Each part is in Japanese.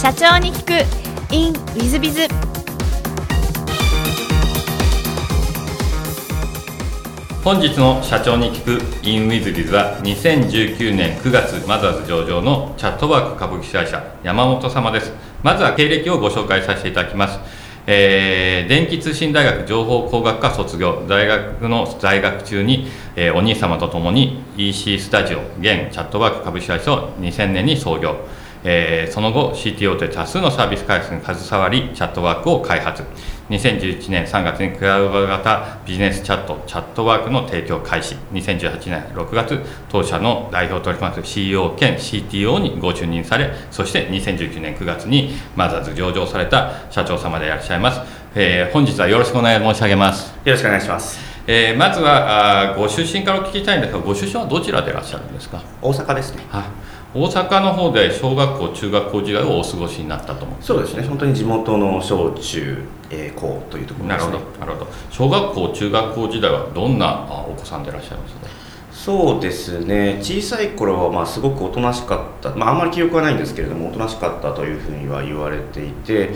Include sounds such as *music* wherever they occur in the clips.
社長に聞く。In ウィズビズ本日の社長に聞く in ウィズビズは2019年9月マザーズ上場のチャットワーク株式会社山本様です。まずは経歴をご紹介させていただきます。えー電気通信大学情報工学科卒業大学の在学中に、えーお兄様と共に EC スタジオ現チャットワーク株式会社を2000年に創業、えーその後 CTO と多数のサービス開発に携わりチャットワークを開発。2011年3月にクラウド型ビジネスチャットチャットワークの提供開始。2018年6月当社の代表取締役 CEO 兼 CTO にご就任されそして2019年9月にマザーズ上場された社長様でいらっしゃいます、えー本日はよろしくお願い申し上げます、よろしくお願いします。えーまずはあーご出身からお聞きしたいんですがご出身はどちらでいらっしゃるんですか？大阪ですね。はい大阪の方で小学校中学校時代をお過ごしになったと思うんそうですね。本当に地元の小中、えー高というところなるほですね。どなるほど小学校中学校時代はどんなあお子さんでいらっしゃいます？かそうですね。小さい頃はまあすごくおとなしかった。まああんまり記憶はないんですけれども、おとなしかったというふうには言われていて。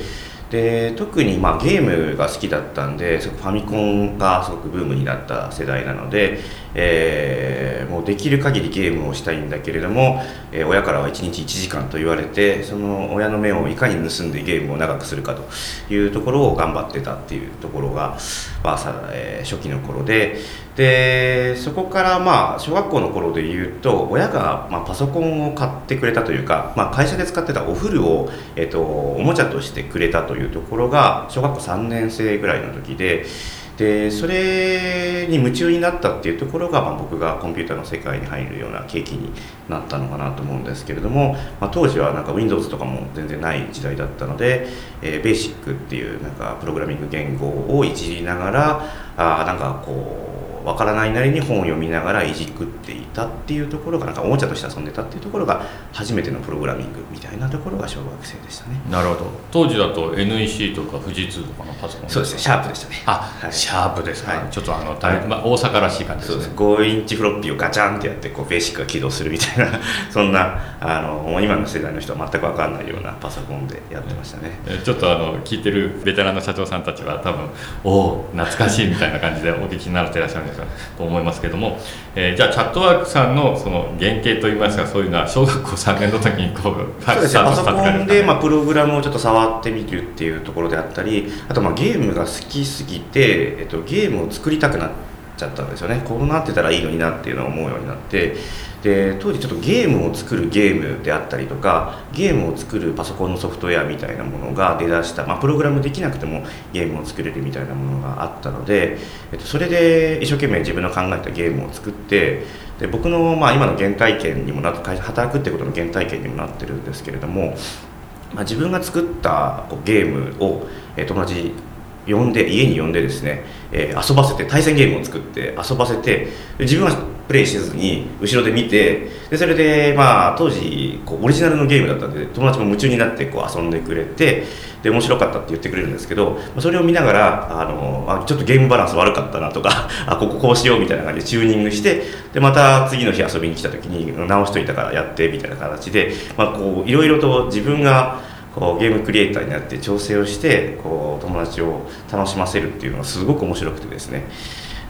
で特にまあゲームが好きだったんでファミコンがすごくブームになった世代なので、えーもうできる限りゲームをしたいんだけれども、えー親からは1日1時間と言われてその親の目をいかに盗んでゲームを長くするかというところを頑張ってたっていうところが、まあさえー初期の頃ででそこからまあ小学校の頃で言うと親がまパソコンを買ってくれたというか、まあ、会社で使ってたお風呂を、えっとおもちゃとしてくれたというところが小学校3年生ぐらいの時で。でそれに夢中になったっていうところが、まあ、僕がコンピューターの世界に入るような契機になったのかなと思うんですけれども、まあ、当時はなんか Windows とかも全然ない時代だったので、えー、BASIC っていうなんかプログラミング言語をいじりながらあなんかこうわからないなりに本を読みながらいじくっていたっていうところがなんかおもちゃとして遊んでたっていうところが初めてのプログラミングみたいなところが小学生でしたね。なるほど。当時だと NEC とか富士通とかのパソコンそうですね。シャープでしたね。あ、はい。シャープですか、はい。ちょっとあの、大はい。まあ、大阪らしい感じそうです。ですね5インチフロッピーをガチャンってやってこうベーシックが起動するみたいな *laughs* そんなあの今の世代の人は全く分かんないようなパソコンでやってましたね。えちょっとあの聞いてるベテランの社長さんたちは多分おお懐かしいみたいな感じでお聞きになっていらっしゃるんですかと思いますけども、えーじゃあチャットワークさんのその原型といいますかそういうのは小学校3年の時にこうそうですねパソコンで、まあ、あ、プログラムをちょっと触ってみるっていうところであったりあとまあゲームが好きすぎて、えっと、ゲームを作りたくなっちゃったんですよね。こうなってたらいいのになっていうのを思うようになってで当時ちょっとゲームを作るゲームであったりとかゲームを作るパソコンのソフトウェアみたいなものが出だした、まあ、プログラムできなくてもゲームを作れるみたいなものがあったので、えっと、それで一生懸命自分の考えたゲームを作ってで僕のまあ今の原体験にもなって働くってことの原体験にもなってるんですけれども、まあ、自分が作ったこうゲームを、えー友達呼んで家に呼んでですね、えー遊ばせて対戦ゲームを作って遊ばせて自分はプレイせずに後ろで見てでそれでまあ当時こうオリジナルのゲームだったんで友達も夢中になってこう遊んでくれてで面白かったって言ってくれるんですけどそれを見ながらあのあちょっとゲームバランス悪かったなとか *laughs* あこここうしようみたいな感じでチューニングしてでまた次の日遊びに来た時に直しといたからやってみたいな形で、いろいろと自分がこうゲームクリエイターになって調整をしてこう友達を楽しませるっていうのがすごく面白くてですね。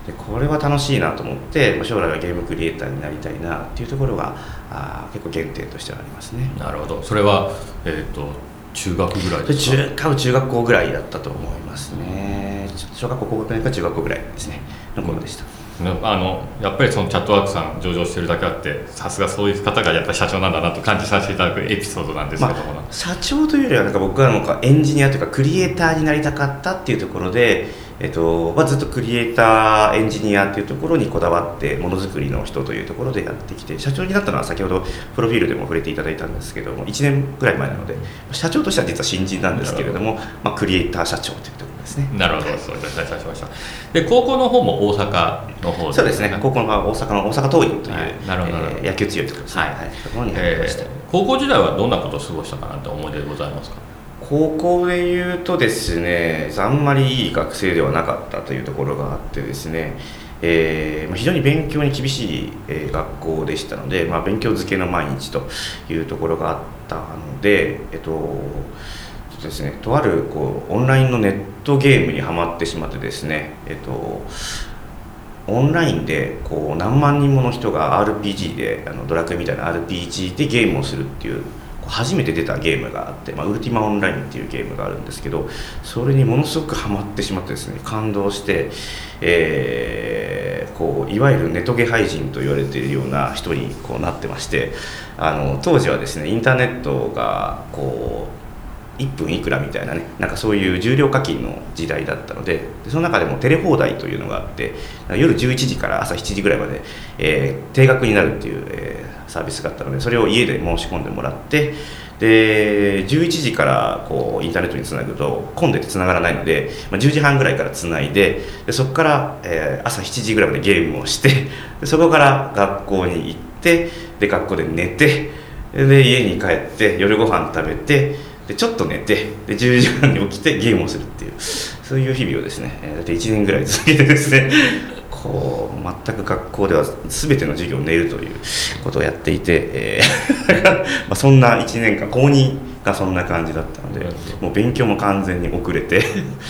でこれは楽しいなと思ってまあ将来はゲームクリエイターになりたいなっていうところがあー結構原点としてはありますね。なるほど。それは、えー、と中学ぐらいでですか？中多分中学校ぐらいだったと思いますね。小学校高学年か中学校ぐらいですね。の頃でした、ねあのやっぱりそのチャットワークさん上場してるだけあってさすがそういう方がやっぱり社長なんだなと感じさせていただくエピソードなんですけども、まあ、社長というよりはなんか僕はなんかエンジニアというかクリエイターになりたかったっていうところで、えっとまあ、ずっとクリエイターエンジニアっていうところにこだわってものづくりの人というところでやってきて社長になったのは先ほどプロフィールでも触れていただいたんですけども1年ぐらい前なので社長としては実は新人なんですけれどもまあ、クリエイター社長というところですね。なるほどそういたしましたで高校の方も大阪の方そうですね。高校の大阪の大阪桐蔭という、はい。なるほどえー野球強いところですね、はい。はい、ところに入りました、えー高校時代はどんなことを過ごしたかなって思い出でございますか？高校で言うとですねあんまりいい学生ではなかったというところがあってですね、えー、非常に勉強に厳しい、学校でしたので、まあ、勉強漬けの毎日というところがあったので、えっとですね、とあるこうオンラインのネットゲームにはまってしまってですね、えっと、オンラインでこう何万人もの人が RPG であのドラクエみたいな RPG でゲームをするっていう初めて出たゲームがあって、まあ、ウルティマオンラインっていうゲームがあるんですけどそれにものすごくハマってしまってですね感動して、えーこういわゆるネトゲ廃人と言われているような人にこうなってましてあの当時はですねインターネットがこう1分いくらみたいなねなんかそういう重量課金の時代だったのでその中でもテレ放題というのがあって夜11時から朝7時ぐらいまで、えー定額になるっていう、えーサービスがあったのでそれを家で申し込んでもらってで11時からこうインターネットにつなぐと混んでてつながらないので、まあ、10時半ぐらいからつないででそこから、えー朝7時ぐらいまでゲームをしてでそこから学校に行ってで学校で寝てで家に帰って夜ご飯食べてでちょっと寝てで10時半に起きてゲームをするっていうそういう日々をですね、えー、大体1年ぐらい続けてですね *laughs* こう全く学校では全ての授業を寝るということをやっていて、えー *laughs* まあそんな1年間高2がそんな感じだったのでもう勉強も完全に遅れて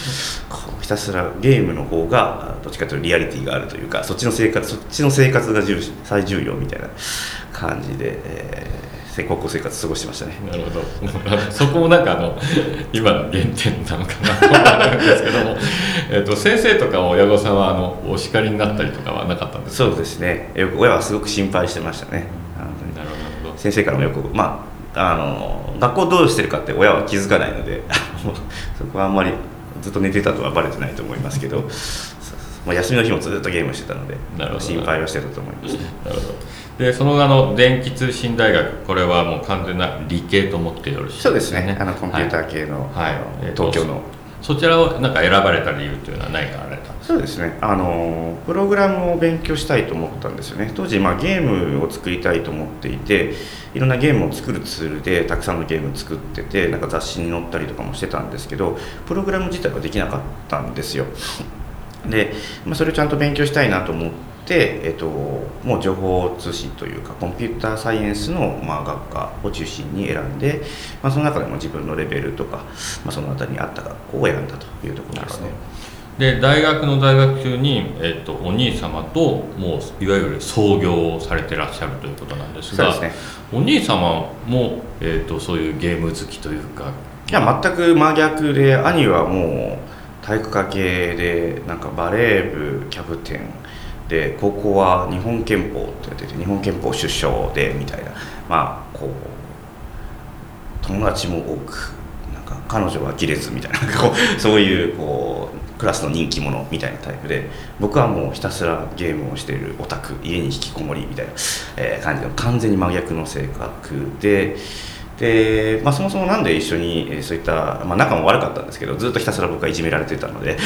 *laughs* こうひたすらゲームの方がどっちかというとリアリティがあるというかそっちの生活そっちの生活が重視最重要みたいな感じで、えー高校生活過ごしてましたね。なるほど。*laughs* そこもなんかあの今の原点なのかなと思うんですけども、*laughs* えっと先生とか親御さんはあのお叱りになったりとかはなかったんですか？そうですね。親はすごく心配してましたね。なるほど。先生からもよく、まあ、あの学校どうしてるかって親は気づかないので *laughs* そこはあんまりずっと寝てたとはバレてないと思いますけど、そう休みの日もずっとゲームしてたので心配はしてたと思いますね。なるほどでそのあの電気通信大学これはもう完全な理系と思ってよろしいですかそうですね。あのコンピューター系の,、はい。あのえーと東京の。そちらをなんか選ばれた理由というのは何かあられたそうですね。あのプログラムを勉強したいと思ったんですよね。当時、まあ、ゲームを作りたいと思っていていろんなゲームを作るツールでたくさんのゲームを作っててなんか雑誌に載ったりとかもしてたんですけどプログラム自体はできなかったんですよ。で、まあ、それをちゃんと勉強したいなと思って、えっと、もう情報通信というかコンピューターサイエンスの、まあ、学科を中心に選んで、まあ、その中でも自分のレベルとか、まあ、そのあたりに合った学校を選んだというところですね。で大学の在学中に、えっとお兄様ともういわゆる創業をされてらっしゃるということなんですがねお兄様も、えっとそういうゲーム好きというかいや全く真逆で兄はもう体育科系でなんかバレー部キャプテンで高校は日本憲法ってやってて日本憲法首相でみたいなまあこう友達も多くなんか彼女は切れずみたいなこうそういうこうクラスの人気者みたいなタイプで僕はもうひたすらゲームをしているオタク家に引きこもりみたいな、えー感じの完全に真逆の性格で。でまあ、そもそもなんで一緒にそういった、まあ、仲も悪かったんですけどずっとひたすら僕はいじめられてたので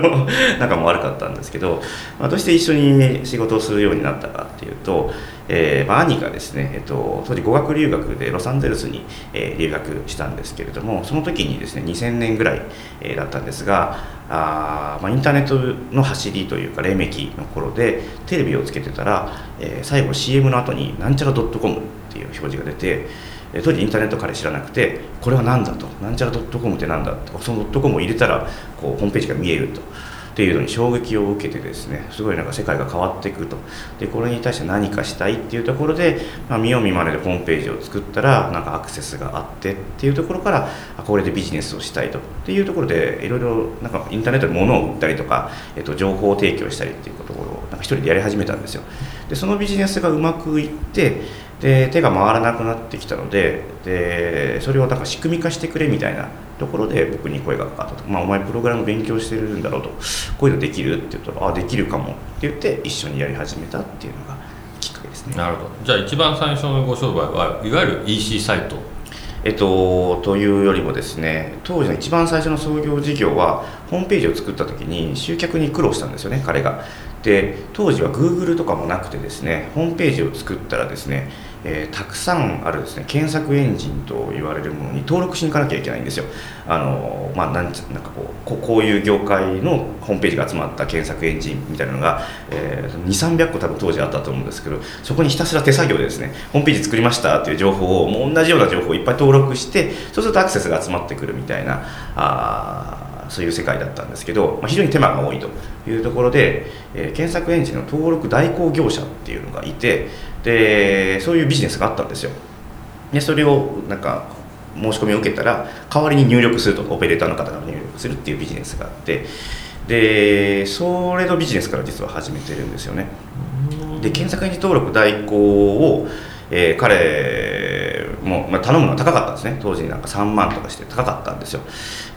*laughs* 仲も悪かったんですけど、まあ、どうして一緒に仕事をするようになったかっていうと、えーまあ、兄がですね、えっと、当時語学留学でロサンゼルスに、え留学したんですけれどもその時にですね2000年ぐらい、えだったんですがあ、まあ、インターネットの走りというか黎明期の頃でテレビをつけてたら、えー最後 CM の後になんちゃら .com っていう表示が出て当時インターネット彼知らなくてこれは何だとなんちゃら .com って何だとその .com を入れたらこうホームページが見えると。っていうのに衝撃を受けてですねすごいなんか世界が変わっていくと。でこれに対して何かしたいっていうところで、まあ、見よう見まねでホームページを作ったらなんかアクセスがあってっていうところからこれでビジネスをしたいと。っていうところでいろいろなんかインターネットで物を売ったりとか、えっと、情報提供したりっていうことをなんか一人でやり始めたんですよ。でそのビジネスがうまくいってで手が回らなくなってきたのででそれをなんか仕組み化してくれみたいなところで僕に声がかかったと、まあ、お前プログラム勉強してるんだろうとこういうのできるって言ったらあできるかもって言って一緒にやり始めたっていうのがきっかけですね。なるほどじゃあ一番最初のご商売はいわゆる EC サイトえっと、というよりもですね当時の一番最初の創業事業はホームページを作った時に集客に苦労したんですよね彼が。っで当時は Google とかもなくてですねホームページを作ったらですね、えー、たくさんあるですね検索エンジンと言われるものに登録しに行かなきゃいけないんですよ。あのまあなんなんかこうこういう業界のホームページが集まった検索エンジンみたいなのが、えー、2300個多分当時あったと思うんですけどそこにひたすら手作業でですねホームページ作りましたっていう情報をもう同じような情報をいっぱい登録してそうするとアクセスが集まってくるみたいなあそういう世界だったんですけど、まあ、非常に手間が多いというところで、えー、検索エンジンの登録代行業者っていうのがいてでそういうビジネスがあったんですよ。でそれをなんか申し込みを受けたら代わりに入力するとオペレーターの方が入力するっていうビジネスがあってでそれのビジネスから実は始めてるんですよね。で検索エンジン登録代行を、えー、彼も、まあ、頼むのは高かったんですね。当時なんか3万とかして高かったんですよ。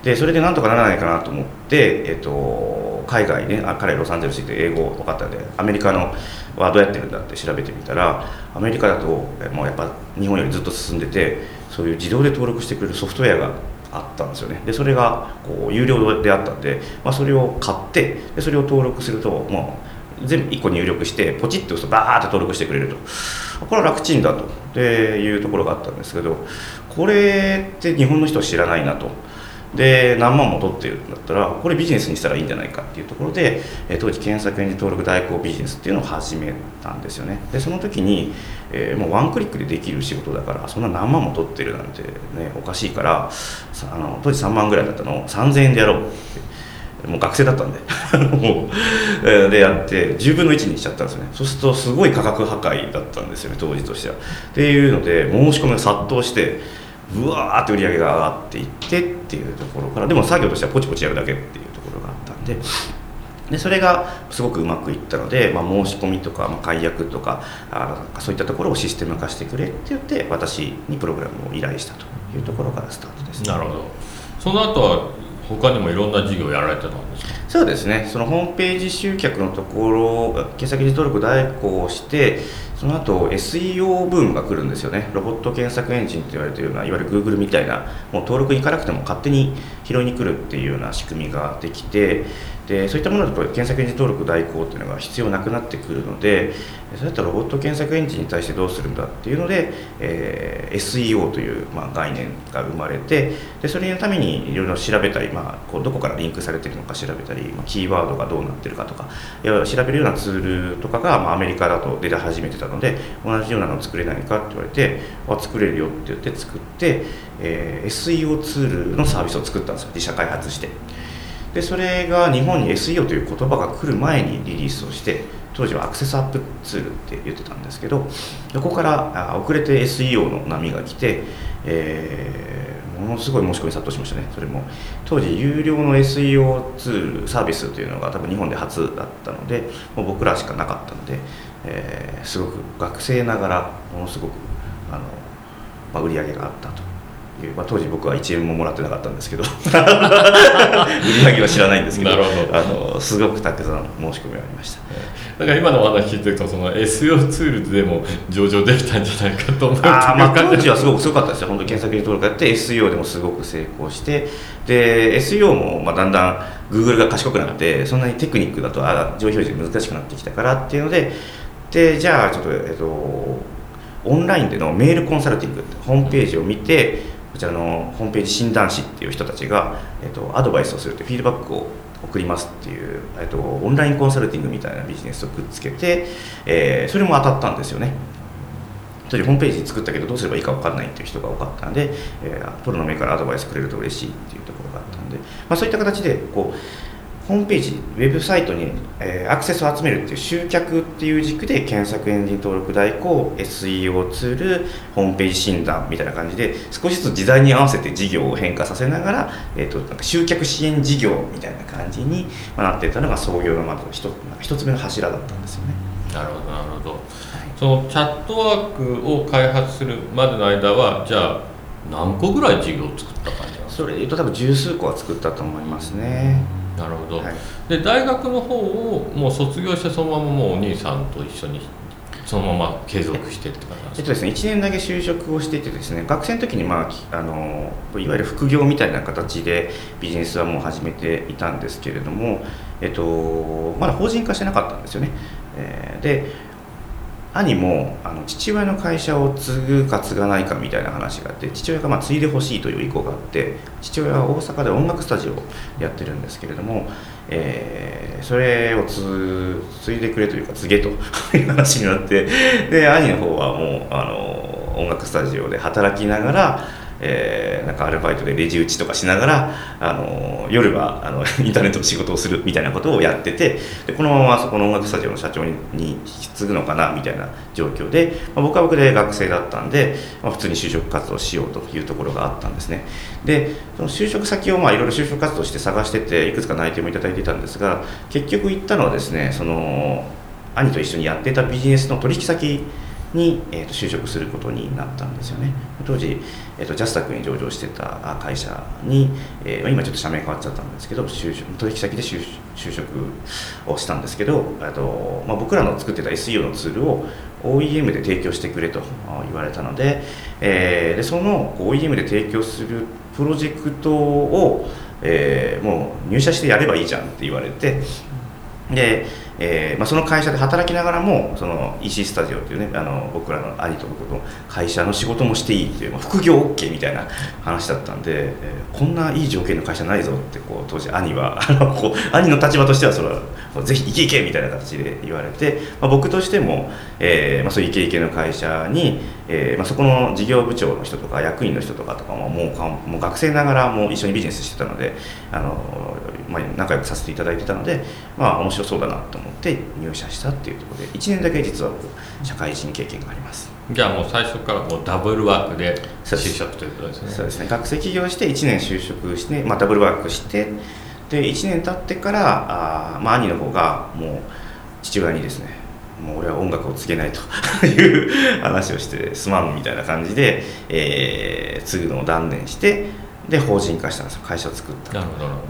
でそれでなんとかならないかなと思って、えっと、海外ねあ彼ロサンゼルスで英語分かったんでアメリカのはどうやってるんだって調べてみたらアメリカだともうやっぱ日本よりずっと進んでてそういう自動で登録してくれるソフトウェアがあったんですよね。でそれがこう有料であったんで、まあ、それを買ってでそれを登録するともう全部1個入力してポチッと押すとバーッと登録してくれると。これは楽ちんだと。いうところがあったんですけどこれって日本の人は知らないなと。で何万も取ってるんだったらこれビジネスにしたらいいんじゃないかっていうところで、え当時検索エンジン登録代行ビジネスっていうのを始めたんですよね。でその時に、えー、もうワンクリックでできる仕事だからそんな何万も取ってるなんてねおかしいからあの当時3万ぐらいだったのを3000円でやろうって。もう学生だったんで。*laughs* でやって10分の1にしちゃったんですよね。そうするとすごい価格破壊だったんですよね当時としては。っていうので申し込みが殺到してうわーって売り上げが上がっていってっていうところからでも作業としてはポチポチやるだけっていうところがあったんで。でそれがすごくうまくいったので、まあ、申し込みとか、まあ、解約とかあそういったところをシステム化してくれって言って私にプログラムを依頼したというところからスタートです、なるほど。その後は他にもいろんな事業やられてたんですそうですね。そのホームページ集客のところ検索時登録代行してその後 SEO ブームが来るんですよね。ロボット検索エンジンと言われているようないわゆる Google みたいなもう登録に行かなくても勝手に拾いに来るっていうような仕組みができてでそういったものだと検索エンジン登録代行っていうのが必要なくなってくるのでそういったロボット検索エンジンに対してどうするんだっていうので、えー、SEO という、まあ、概念が生まれてでそれのためにいろいろ調べたり、まあ、こうどこからリンクされてるのか調べたり、まあ、キーワードがどうなってるかとか調べるようなツールとかが、まあ、アメリカだと出始めてたので同じようなのを作れないかって言われてあ作れるよって言って作って、えー、SEO ツールのサービスを作ったんですよ。自社開発して。でそれが日本に SEO という言葉が来る前にリリースをして当時はアクセスアップツールって言ってたんですけどそこから遅れて SEO の波が来て、えー、ものすごい申し込み殺到しましたね。それも。当時有料の SEO ツールサービスというのが多分日本で初だったのでもう僕らしかなかったので、えー、すごく学生ながらものすごくあの、まあ、売り上げがあったと。いう、まあ、当時僕は1円ももらってなかったんですけど。*laughs* 売り上げは知らないんですけど。あのすごくたくさん申し込みがありました。だから今のお話聞いてるとその SEO ツールでも上場できたんじゃないかと思うあ、まあ、当時はすごくすごかったですよ。本当検索登録やって SEO でもすごく成功して。で SEO もまあだんだん Google が賢くなってそんなにテクニックだとあ上表示が難しくなってきたからっていうので。でじゃあちょっとえっとオンラインでのメールコンサルティングホームページを見てこちらのホームページ診断士っていう人たちが、えっと、アドバイスをするというフィードバックを送りますっていう、えっと、オンラインコンサルティングみたいなビジネスをくっつけて、えー、それも当たったんですよね。当時ホームページ作ったけどどうすればいいか分かんないっていう人が多かったんで、えー、プロの目からアドバイスくれると嬉しいっていうところがあったんで、まあ、そういった形でこうホームページ、ウェブサイトに、えー、アクセスを集めるっていう集客っていう軸で検索エンジン登録代行、SEO ツール、ホームページ診断みたいな感じで少しずつ時代に合わせて事業を変化させながら、えーと、なんか集客支援事業みたいな感じになっていたのが創業のまず一一つ目の柱だったんですよね。なるほどなるほど、はい、そのチャットワークを開発するまでの間はじゃあ何個ぐらい事業を作った感じそれでいうと多分十数個は作ったと思いますね。なるほど、はい、で大学の方をもう卒業してそのままもうお兄さんと一緒にそのまま継続してって感じですか？えっとですね、1年だけ就職をしていてですね学生の時に、まあ、きあのいわゆる副業みたいな形でビジネスはもう始めていたんですけれども、えっと、まだ法人化してなかったんですよね。えーで兄もあの父親の会社を継ぐか継がないかみたいな話があって父親がまあ継いでほしいという意向があって父親は大阪で音楽スタジオをやってるんですけれども、えーそれを継いでくれというか継げと *laughs* いう話になってで兄の方はもうあの音楽スタジオで働きながらえーなんかアルバイトでレジ打ちとかしながらあの夜はあの *laughs* インターネットの仕事をするみたいなことをやっててでこのままそこの音楽スタジオの社長に引き継ぐのかなみたいな状況で、まあ、僕は僕で学生だったんで、まあ、普通に就職活動しようというところがあったんですね。でその就職先をまあいろいろ就職活動して探してていくつか内定もいただいていたんですが結局行ったのはですねその兄と一緒にやってたビジネスの取引先に、えー、と就職することになったんですよね。当時、えー、とジャスタックに上場してた会社に、えー今ちょっと社名変わっちゃったんですけど就職取引先で就職をしたんですけどあと、まあ、僕らの作ってた SEO のツールを OEM で提供してくれと言われたので,、えーでその OEM で提供するプロジェクトを、えーもう入社してやればいいじゃんって言われてで、えーまあ、その会社で働きながらもその EC スタジオっていうねあの僕らの兄と僕の会社の仕事もしていいっていう、まあ、副業 OK みたいな話だったんで、えーこんないい条件の会社ないぞってこう当時兄はあのこう兄の立場としてはそれはぜひ行け行けみたいな形で言われて、まあ、僕としても、えーまあ、そういうイケイケの会社に、えーまあ、そこの事業部長の人とか役員の人とかとかももうかもう学生ながらもう一緒にビジネスしてたのであの、まあ、仲良くさせていただいてたので、まあ、面白そうだなと思って入社したっていうところで1年だけ実は僕社会人経験があります。じゃあもう最初からもうダブルワークで就職ということですね。そうですね。学生起業して1年就職して、まあ、ダブルワークしてで1年経ってからあー、まあ、兄の方がもう父親にですねもう俺は音楽を継げないと *laughs* いう話をしてすまんみたいな感じで、えー継ぐのを断念してで法人化したんですよ。会社を作った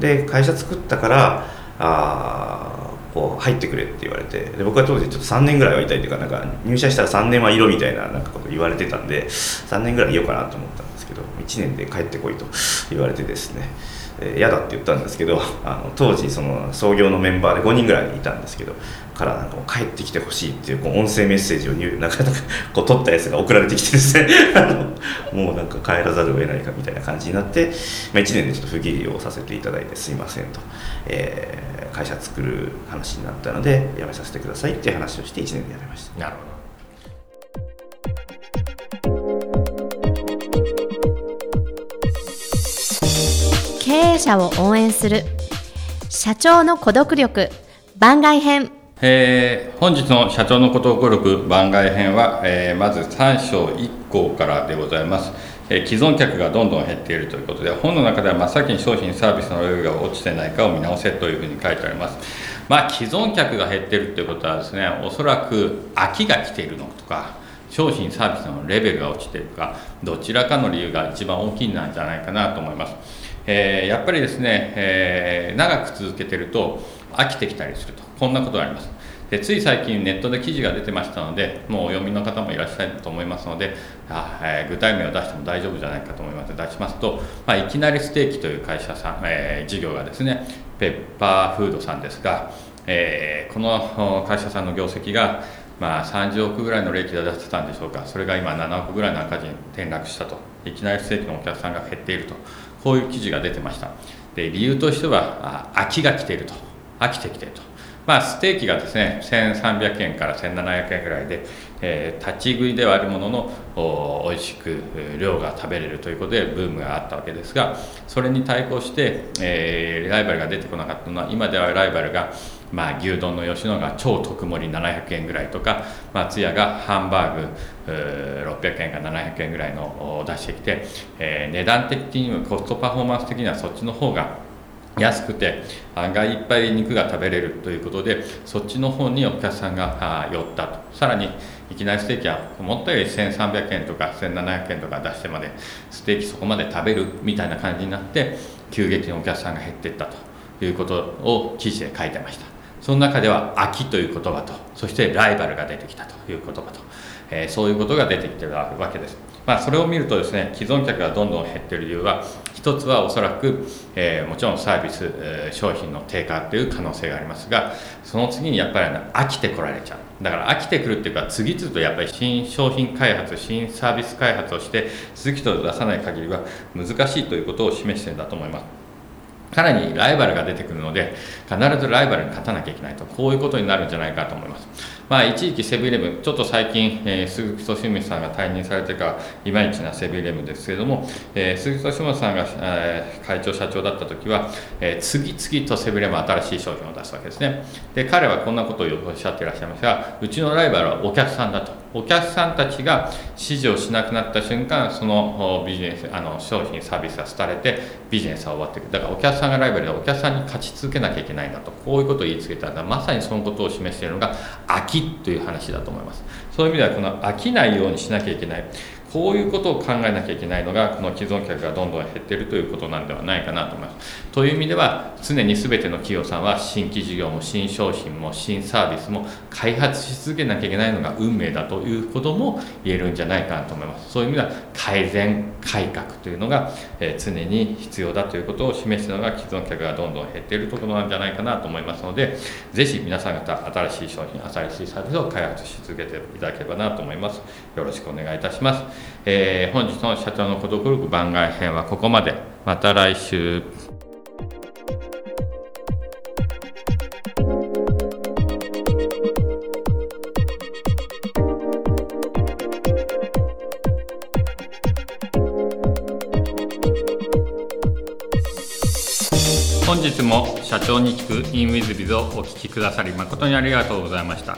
で会社作ったからあーこう入ってくれって言われてで僕は当時ちょっと3年ぐらいはいたいというかなんか入社したら3年はいろみたいななんかこと言われてたんで3年ぐらいいようかなと思ったんですけど1年で帰ってこいと言われてですね。えー嫌だって言ったんですけどあの当時その創業のメンバーで5人ぐらいいたんですけどからなんか帰ってきてほしいっていうこう音声メッセージをなかなかこう取ったやつが送られてきてですね。*laughs* もうなんか帰らざるを得ないかみたいな感じになって、まあ、1年でちょっと不義理をさせていただいてすいませんと、えー会社作る話になったので辞めさせてくださいっていう話をして1年で辞めました。なるほ経営者を応援する。社長の孤独力。番外編。えー本日の社長のことを力番外編は、えーまず3章1項からでございます、えー既存客がどんどん減っているということで本の中では真っ先に商品サービスのレベルが落ちてないかを見直せというふうに書いてあります。まあ既存客が減っているということはですねおそらく飽きが来ているのとか商品サービスのレベルが落ちているかどちらかの理由が一番大きいんじゃないかなと思います。えーやっぱりですね、えー長く続けてると飽きてきたりすると。こんなことがあります。でつい最近ネットで記事が出てましたのでもうお読みの方もいらっしゃると思いますのであ、えー具体名を出しても大丈夫じゃないかと思います出しますと、まあ、いきなりステーキという会社さん、えー事業がですねペッパーフードさんですが、えーこの会社さんの業績がまあ、30億ぐらいの利益が出してたんでしょうか、それが今、7億ぐらいの赤字に転落したと、いきなりステーキのお客さんが減っていると、こういう記事が出てました。で理由としては、あ飽きが来ていると、飽きてきていると。まあ、ステーキがですね1300円から1700円ぐらいで、えー立ち食いではあるもののお美味しく量が食べれるということでブームがあったわけですがそれに対抗して、えーライバルが出てこなかったのは今ではライバルが、まあ、牛丼の吉野が超特盛700円ぐらいとか松屋がハンバーグ600円か700円ぐらいの出してきて、えー値段的にはコストパフォーマンス的にはそっちの方が安くて案外いっぱい肉が食べれるということでそっちの方にお客さんが寄ったと。さらにいきなりステーキは思ったより1300円とか1700円とか出してまでステーキそこまで食べるみたいな感じになって急激にお客さんが減っていったと。いうことを記事で書いてました。その中では秋という言葉とそしてライバルが出てきたという言葉と、えー、そういうことが出てきてるわけです。まあ、それを見るとですね既存客がどんどん減っている理由は一つはおそらく、えー、もちろんサービス、えー、商品の低下という可能性がありますがその次にやっぱり飽きてこられちゃう。だから飽きてくるっていうか次々とやっぱり新商品開発新サービス開発をして次々と出さない限りは難しいということを示しているんだと思います。さらにライバルが出てくるので必ずライバルに勝たなきゃいけないと。こういうことになるんじゃないかと思います。まあ一時期セブンイレブンちょっと最近、えー、鈴木敏文さんが退任されてからいまいちなセブンイレブンですけれども、えー、鈴木敏文さんが、えー、会長社長だった時は、えー、次々とセブンイレブン新しい商品を出すわけですね。で彼はこんなことをおっしゃっていらっしゃいますがうちのライバルはお客さんだと。お客さんたちが指示をしなくなった瞬間そのビジネスあの商品サービスが廃れてビジネスは終わっていく。だからお客さんがライバルでお客さんに勝ち続けなきゃいけないんだと。こういうことを言いつけたらまさにそのことを示しているのが飽きという話だと思います。そういう意味ではこの飽きないようにしなきゃいけない。こういうことを考えなきゃいけないのがこの既存客がどんどん減っているということなんではないかなと思います。という意味では常に全ての企業さんは新規事業も新商品も新サービスも開発し続けなきゃいけないのが運命だということも言えるんじゃないかなと思います。そういう意味では改善改革というのが、え常に必要だということを示すのが既存客がどんどん減っているところなんじゃないかなと思いますのでぜひ皆さん方新しい商品新しいサービスを開発し続けていただければなと思います。よろしくお願いいたします、えー、本日の社長の孤独力番外編はここまで。また来週。本日も社長に聞く in WizBiz をお聞きくださり誠にありがとうございました、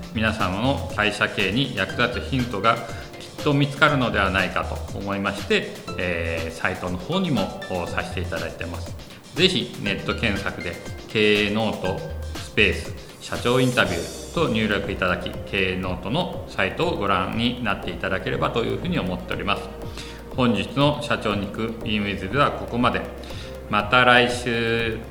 皆様の会社経営に役立つヒントがきっと見つかるのではないかと思いまして、えー、サイトの方にもさせていただいてます。是非ネット検索で経営ノートスペース社長インタビューと入力いただき経営ノートのサイトをご覧になっていただければというふうに思っております。本日の社長に行く e ンウィズではここまで。また来週。